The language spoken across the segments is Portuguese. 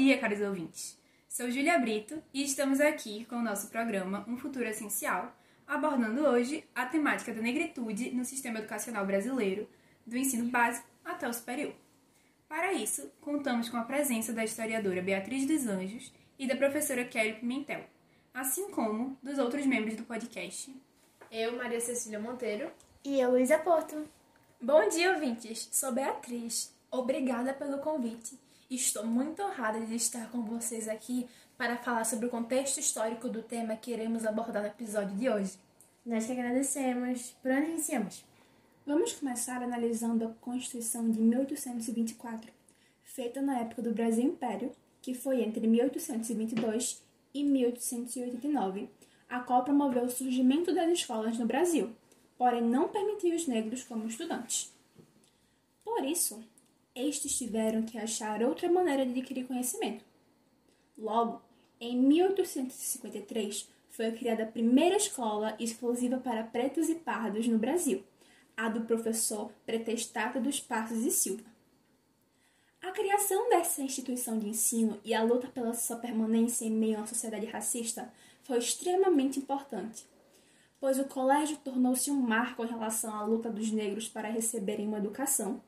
dia, caros ouvintes! Sou Júlia Brito e estamos aqui com o nosso programa Um Futuro Essencial, abordando hoje a temática da negritude no sistema educacional brasileiro, do ensino básico até o superior. Para isso, contamos com a presença da historiadora Beatriz dos Anjos e da professora Kelly Pimentel, assim como dos outros membros do podcast. Eu, Maria Cecília Monteiro. E eu, Luísa Porto. Bom dia, ouvintes! Sou Beatriz. Obrigada pelo convite. Estou muito honrada de estar com vocês aqui para falar sobre o contexto histórico do tema que iremos abordar no episódio de hoje. Nós que agradecemos. Por onde iniciamos? Vamos começar analisando a Constituição de 1824, feita na época do Brasil Império, que foi entre 1822 e 1889, a qual promoveu o surgimento das escolas no Brasil, porém não permitiu os negros como estudantes. Por isso, estes tiveram que achar outra maneira de adquirir conhecimento. Logo, em 1853, foi criada a primeira escola exclusiva para pretos e pardos no Brasil, a do professor Pretestata dos Passos e Silva. A criação dessa instituição de ensino e a luta pela sua permanência em meio uma sociedade racista foi extremamente importante, pois o colégio tornou-se um marco em relação à luta dos negros para receberem uma educação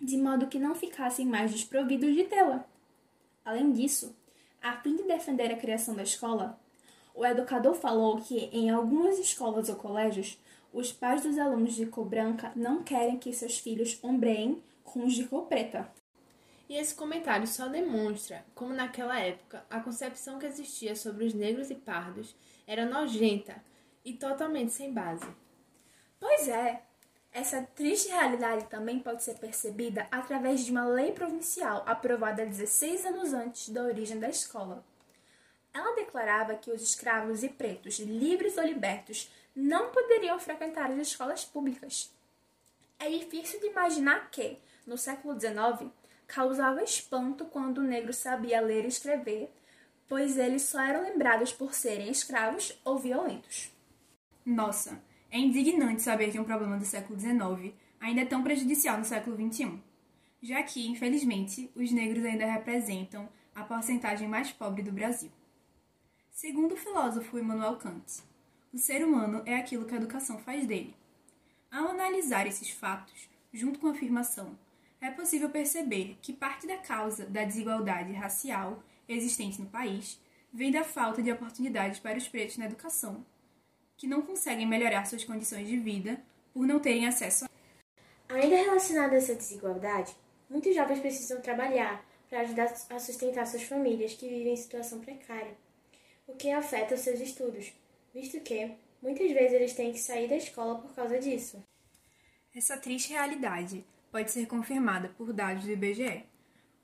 de modo que não ficassem mais desprovidos de tê-la. Além disso, a fim de defender a criação da escola, o educador falou que em algumas escolas ou colégios, os pais dos alunos de cor branca não querem que seus filhos ombreiem com os de cor preta. E esse comentário só demonstra como, naquela época, a concepção que existia sobre os negros e pardos era nojenta e totalmente sem base. Pois é, essa triste realidade também pode ser percebida através de uma lei provincial aprovada 16 anos antes da origem da escola. Ela declarava que os escravos e pretos, livres ou libertos, não poderiam frequentar as escolas públicas. É difícil de imaginar que, no século XIX, causava espanto quando o negro sabia ler e escrever, pois eles só eram lembrados por serem escravos ou violentos. Nossa, é indignante saber que um problema do século XIX ainda é tão prejudicial no século XXI, já que, infelizmente, os negros ainda representam a porcentagem mais pobre do Brasil. Segundo o filósofo Immanuel Kant, o ser humano é aquilo que a educação faz dele. Ao analisar esses fatos, junto com a afirmação, é possível perceber que parte da causa da desigualdade racial existente no país vem da falta de oportunidades para os pretos na educação que não conseguem melhorar suas condições de vida por não terem acesso a. Ainda relacionado a essa desigualdade, muitos jovens precisam trabalhar para ajudar a sustentar suas famílias que vivem em situação precária, o que afeta os seus estudos, visto que muitas vezes eles têm que sair da escola por causa disso. Essa triste realidade pode ser confirmada por dados do IBGE,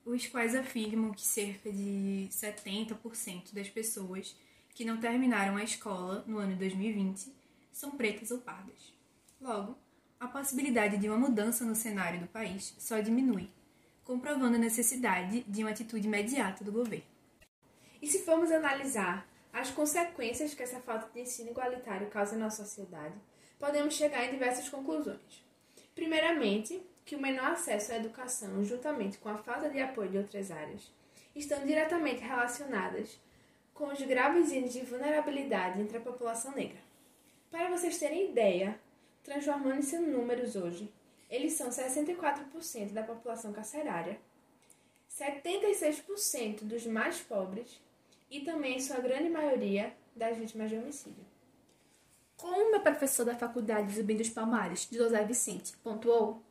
os quais afirmam que cerca de 70% das pessoas que não terminaram a escola no ano de 2020 são pretas ou pardas. Logo, a possibilidade de uma mudança no cenário do país só diminui, comprovando a necessidade de uma atitude imediata do governo. E se formos analisar as consequências que essa falta de ensino igualitário causa na sociedade, podemos chegar em diversas conclusões. Primeiramente, que o menor acesso à educação, juntamente com a falta de apoio de outras áreas, estão diretamente relacionadas com os graves índices de vulnerabilidade entre a população negra. Para vocês terem ideia, transformando-se em números hoje, eles são 64% da população carcerária, 76% dos mais pobres e também, sua grande maioria, das vítimas de homicídio. Como meu professor da Faculdade Zumbi dos Palmares, José Vicente, pontuou,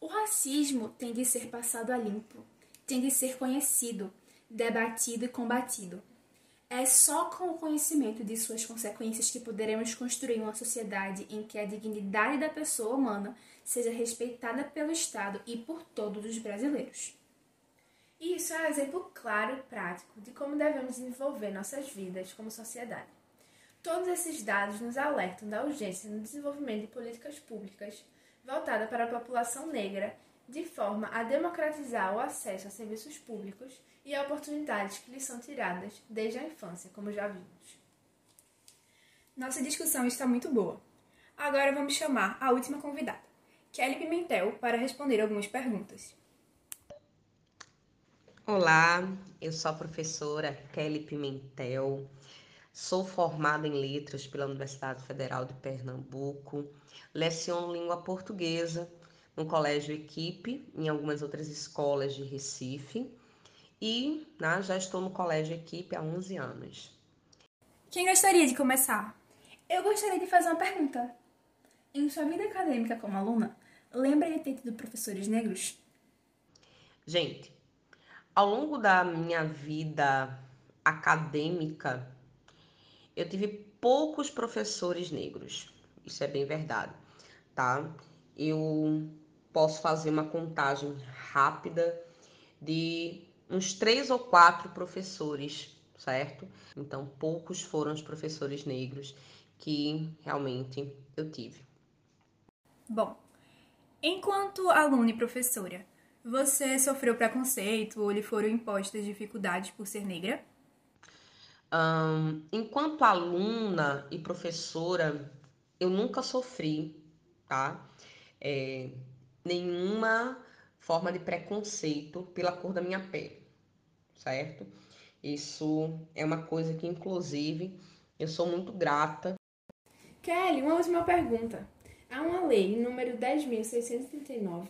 o racismo tem de ser passado a limpo, tem de ser conhecido, debatido e combatido. É só com o conhecimento de suas consequências que poderemos construir uma sociedade em que a dignidade da pessoa humana seja respeitada pelo Estado e por todos os brasileiros. E isso é um exemplo claro e prático de como devemos desenvolver nossas vidas como sociedade. Todos esses dados nos alertam da urgência no desenvolvimento de políticas públicas voltadas para a população negra, de forma a democratizar o acesso a serviços públicos e oportunidades que lhes são tiradas desde a infância, como já vimos. Nossa discussão está muito boa. Agora vamos chamar a última convidada, Kelly Pimentel, para responder algumas perguntas. Olá, eu sou a professora Kelly Pimentel, sou formada em Letras pela Universidade Federal de Pernambuco, leciono língua portuguesa no Colégio Equipe, em algumas outras escolas de Recife e né, já estou no Colégio Equipe há 11 anos. Quem gostaria de começar? Eu gostaria de fazer uma pergunta. Em sua vida acadêmica como aluna, lembra de ter tido professores negros? Gente, ao longo da minha vida acadêmica, eu tive poucos professores negros. Isso é bem verdade, tá? Eu posso fazer uma contagem rápida de uns três ou quatro professores, certo? Então, poucos foram os professores negros que realmente eu tive. Bom, enquanto aluna e professora, você sofreu preconceito ou lhe foram impostas dificuldades por ser negra? Um, enquanto aluna e professora, eu nunca sofri, tá? É, nenhuma forma de preconceito pela cor da minha pele, certo? Isso é uma coisa que, inclusive, eu sou muito grata. Kelly, uma última pergunta. Há uma lei, número 10.639,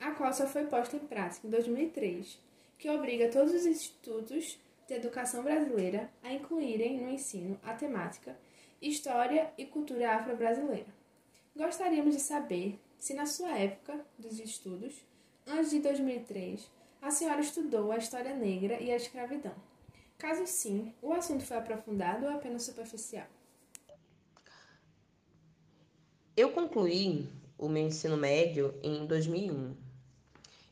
a qual só foi posta em prática em 2003, que obriga todos os institutos de educação brasileira a incluírem no ensino a temática História e Cultura Afro-Brasileira. Gostaríamos de saber se, na sua época dos estudos, antes de 2003, a senhora estudou a história negra e a escravidão. Caso sim, o assunto foi aprofundado ou apenas superficial? Eu concluí o meu ensino médio em 2001.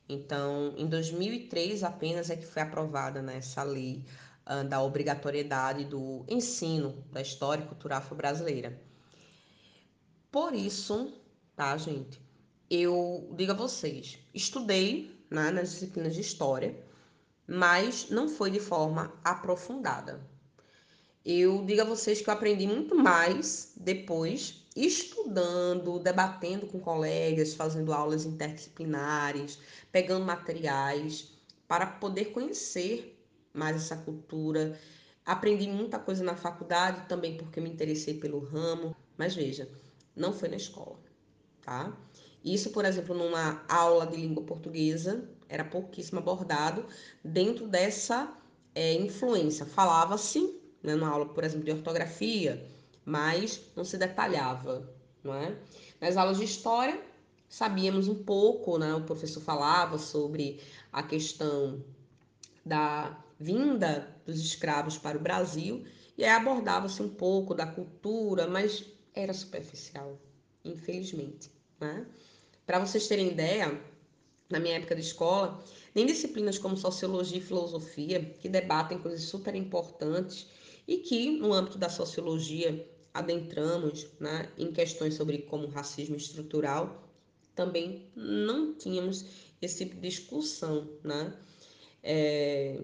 Então, em 2003 apenas é que foi aprovada né, essa lei uh, da obrigatoriedade do ensino da história e cultura afro-brasileira. Por isso, tá, gente? Eu digo a vocês, estudei né, nas disciplinas de história, mas não foi de forma aprofundada. Eu digo a vocês que eu aprendi muito mais depois estudando, debatendo com colegas, fazendo aulas interdisciplinares, pegando materiais para poder conhecer mais essa cultura. Aprendi muita coisa na faculdade também porque me interessei pelo ramo, mas veja, não foi na escola, tá? Isso, por exemplo, numa aula de língua portuguesa, era pouquíssimo abordado dentro dessa é, influência. Falava-se, né, na aula, por exemplo, de ortografia, mas não se detalhava, não é? Nas aulas de história, sabíamos um pouco, né? O professor falava sobre a questão da vinda dos escravos para o Brasil e aí abordava-se um pouco da cultura, mas era superficial, infelizmente, né? Para vocês terem ideia, na minha época de escola, nem disciplinas como sociologia e filosofia, que debatem coisas super importantes e que, no âmbito da sociologia, adentramos né, em questões sobre como racismo estrutural, também não tínhamos esse tipo de discussão, né? É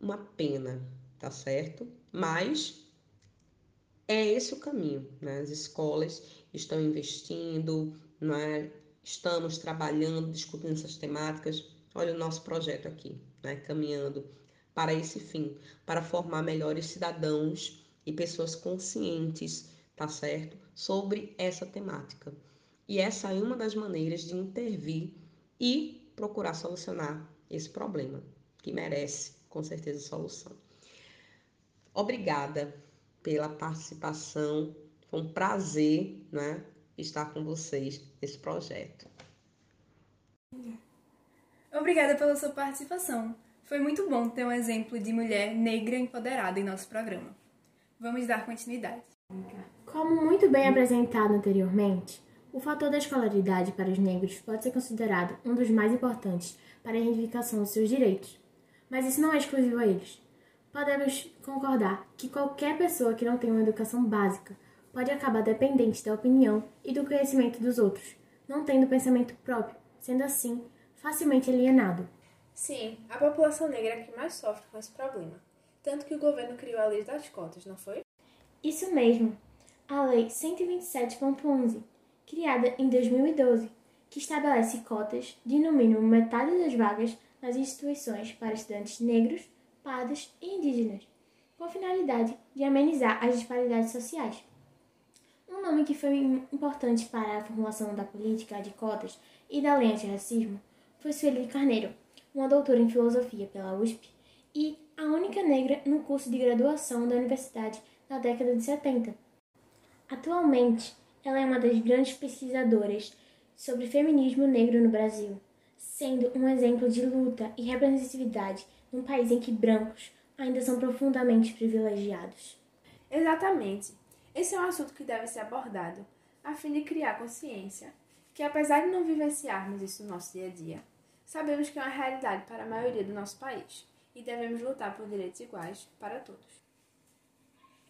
uma pena, tá certo? Mas é esse o caminho, né? As escolas estão investindo, né? estamos trabalhando, discutindo essas temáticas. Olha o nosso projeto aqui, né? caminhando para esse fim, para formar melhores cidadãos e pessoas conscientes tá certo? Sobre essa temática. E essa é uma das maneiras de intervir e procurar solucionar esse problema, que merece, com certeza, solução. Obrigada pela participação. Foi um prazer né, estar com vocês nesse projeto. Obrigada pela sua participação. Foi muito bom ter um exemplo de mulher negra empoderada em nosso programa. Vamos dar continuidade. Como muito bem apresentado anteriormente, o fator da escolaridade para os negros pode ser considerado um dos mais importantes para a reivindicação dos seus direitos. Mas isso não é exclusivo a eles. Podemos concordar que qualquer pessoa que não tem uma educação básica pode acabar dependente da opinião e do conhecimento dos outros, não tendo pensamento próprio, sendo assim facilmente alienado. Sim, a população negra é que mais sofre com esse problema. Tanto que o governo criou a lei das cotas, não foi? Isso mesmo, a Lei 127.11, criada em 2012, que estabelece cotas de no mínimo metade das vagas nas instituições para estudantes negros, pardos e indígenas, com a finalidade de amenizar as disparidades sociais. Um nome que foi importante para a formulação da política de cotas e da lei antirracismo foi Sueli Carneiro, uma doutora em filosofia pela USP e a única negra no curso de graduação da universidade na década de 70. Atualmente, ela é uma das grandes pesquisadoras sobre feminismo negro no Brasil, sendo um exemplo de luta e representatividade num país em que brancos ainda são profundamente privilegiados. Exatamente. Esse é um assunto que deve ser abordado a fim de criar consciência que, apesar de não vivenciarmos isso no nosso dia a dia, sabemos que é uma realidade para a maioria do nosso país e devemos lutar por direitos iguais para todos.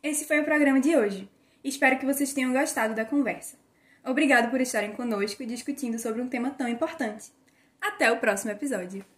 Esse foi o programa de hoje. Espero que vocês tenham gostado da conversa. Obrigado por estarem conosco e discutindo sobre um tema tão importante. Até o próximo episódio!